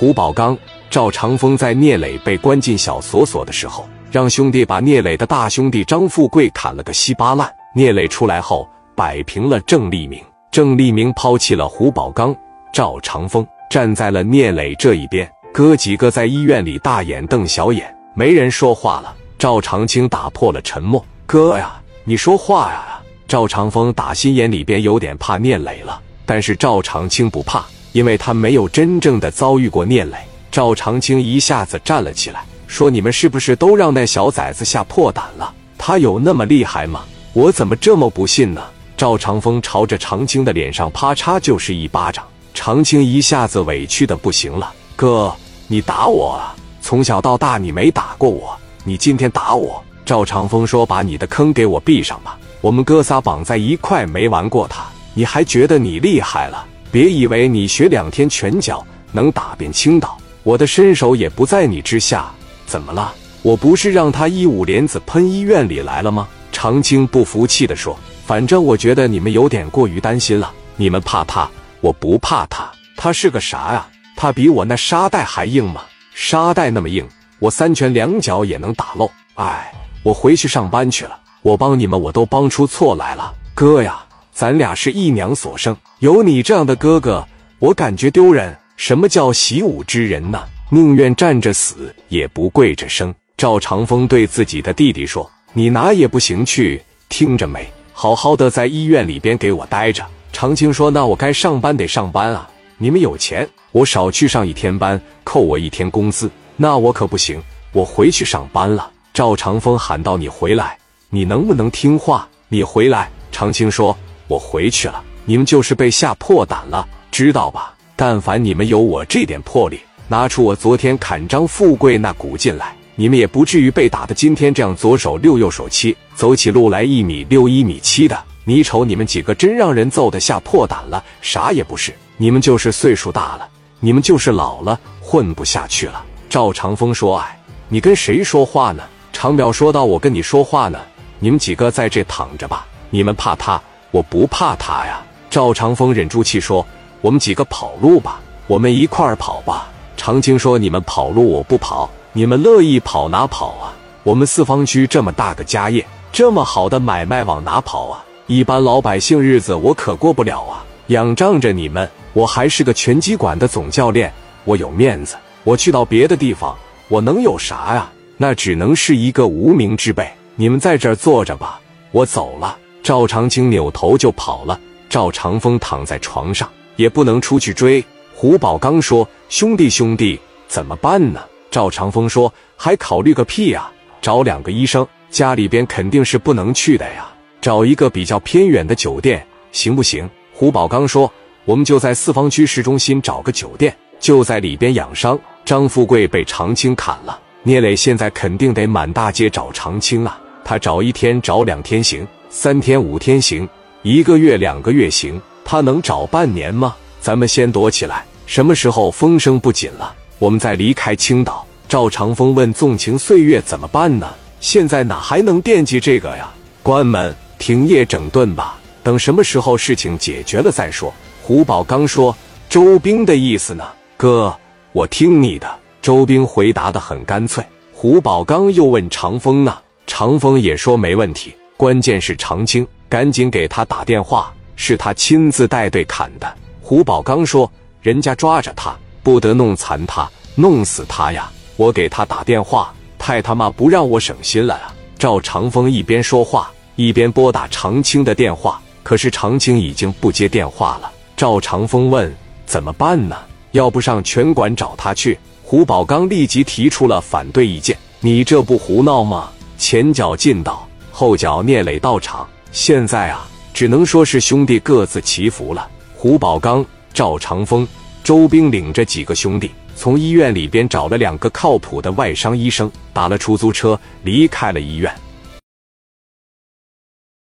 胡宝刚、赵长风在聂磊被关进小锁所的时候，让兄弟把聂磊的大兄弟张富贵砍了个稀巴烂。聂磊出来后，摆平了郑立明，郑立明抛弃了胡宝刚、赵长风，站在了聂磊这一边。哥几个在医院里大眼瞪小眼，没人说话了。赵长青打破了沉默：“哥呀，你说话呀！”赵长风打心眼里边有点怕聂磊了，但是赵长青不怕。因为他没有真正的遭遇过聂磊，赵长青一下子站了起来，说：“你们是不是都让那小崽子吓破胆了？他有那么厉害吗？我怎么这么不信呢？”赵长风朝着长青的脸上啪嚓就是一巴掌，长青一下子委屈的不行了：“哥，你打我啊！从小到大你没打过我，你今天打我。”赵长风说：“把你的坑给我闭上吧，我们哥仨绑在一块没玩过他，你还觉得你厉害了？”别以为你学两天拳脚能打遍青岛，我的身手也不在你之下。怎么了？我不是让他一五连子喷医院里来了吗？长青不服气地说：“反正我觉得你们有点过于担心了。你们怕他，我不怕他。他是个啥呀？他比我那沙袋还硬吗？沙袋那么硬，我三拳两脚也能打漏。哎，我回去上班去了。我帮你们，我都帮出错来了，哥呀。”咱俩是一娘所生，有你这样的哥哥，我感觉丢人。什么叫习武之人呢？宁愿站着死，也不跪着生。赵长风对自己的弟弟说：“你哪也不行去，听着没？好好的在医院里边给我待着。”长青说：“那我该上班得上班啊！你们有钱，我少去上一天班，扣我一天工资。那我可不行，我回去上班了。”赵长风喊道：“你回来，你能不能听话？你回来。”长青说。我回去了，你们就是被吓破胆了，知道吧？但凡你们有我这点魄力，拿出我昨天砍张富贵那股劲来，你们也不至于被打的今天这样，左手六右手七，走起路来一米六一米七的。你瞅你们几个，真让人揍得吓破胆了，啥也不是，你们就是岁数大了，你们就是老了，混不下去了。赵长风说：“哎，你跟谁说话呢？”长表说道：“我跟你说话呢，你们几个在这躺着吧，你们怕他。”我不怕他呀，赵长风忍住气说：“我们几个跑路吧，我们一块儿跑吧。”长青说：“你们跑路我不跑，你们乐意跑哪跑啊？我们四方区这么大个家业，这么好的买卖往哪跑啊？一般老百姓日子我可过不了啊！仰仗着你们，我还是个拳击馆的总教练，我有面子。我去到别的地方，我能有啥呀？那只能是一个无名之辈。你们在这儿坐着吧，我走了。”赵长青扭头就跑了。赵长风躺在床上，也不能出去追。胡宝刚说：“兄弟，兄弟，怎么办呢？”赵长风说：“还考虑个屁呀！找两个医生，家里边肯定是不能去的呀。找一个比较偏远的酒店，行不行？”胡宝刚说：“我们就在四方区市中心找个酒店，就在里边养伤。”张富贵被长青砍了，聂磊现在肯定得满大街找长青啊。他找一天，找两天行。三天五天行，一个月两个月行，他能找半年吗？咱们先躲起来，什么时候风声不紧了，我们再离开青岛。赵长风问：“纵情岁月怎么办呢？现在哪还能惦记这个呀？关门停业整顿吧，等什么时候事情解决了再说。”胡宝刚说：“周兵的意思呢？哥，我听你的。”周兵回答的很干脆。胡宝刚又问长风呢，长风也说没问题。关键是长青，赶紧给他打电话，是他亲自带队砍的。胡宝刚说：“人家抓着他，不得弄残他，弄死他呀！我给他打电话，太他妈不让我省心了啊！”赵长风一边说话，一边拨打长青的电话，可是长青已经不接电话了。赵长风问：“怎么办呢？要不上拳馆找他去？”胡宝刚立即提出了反对意见：“你这不胡闹吗？前脚进岛。”后脚聂磊到场，现在啊，只能说是兄弟各自祈福了。胡宝刚、赵长风、周兵领着几个兄弟，从医院里边找了两个靠谱的外伤医生，打了出租车离开了医院。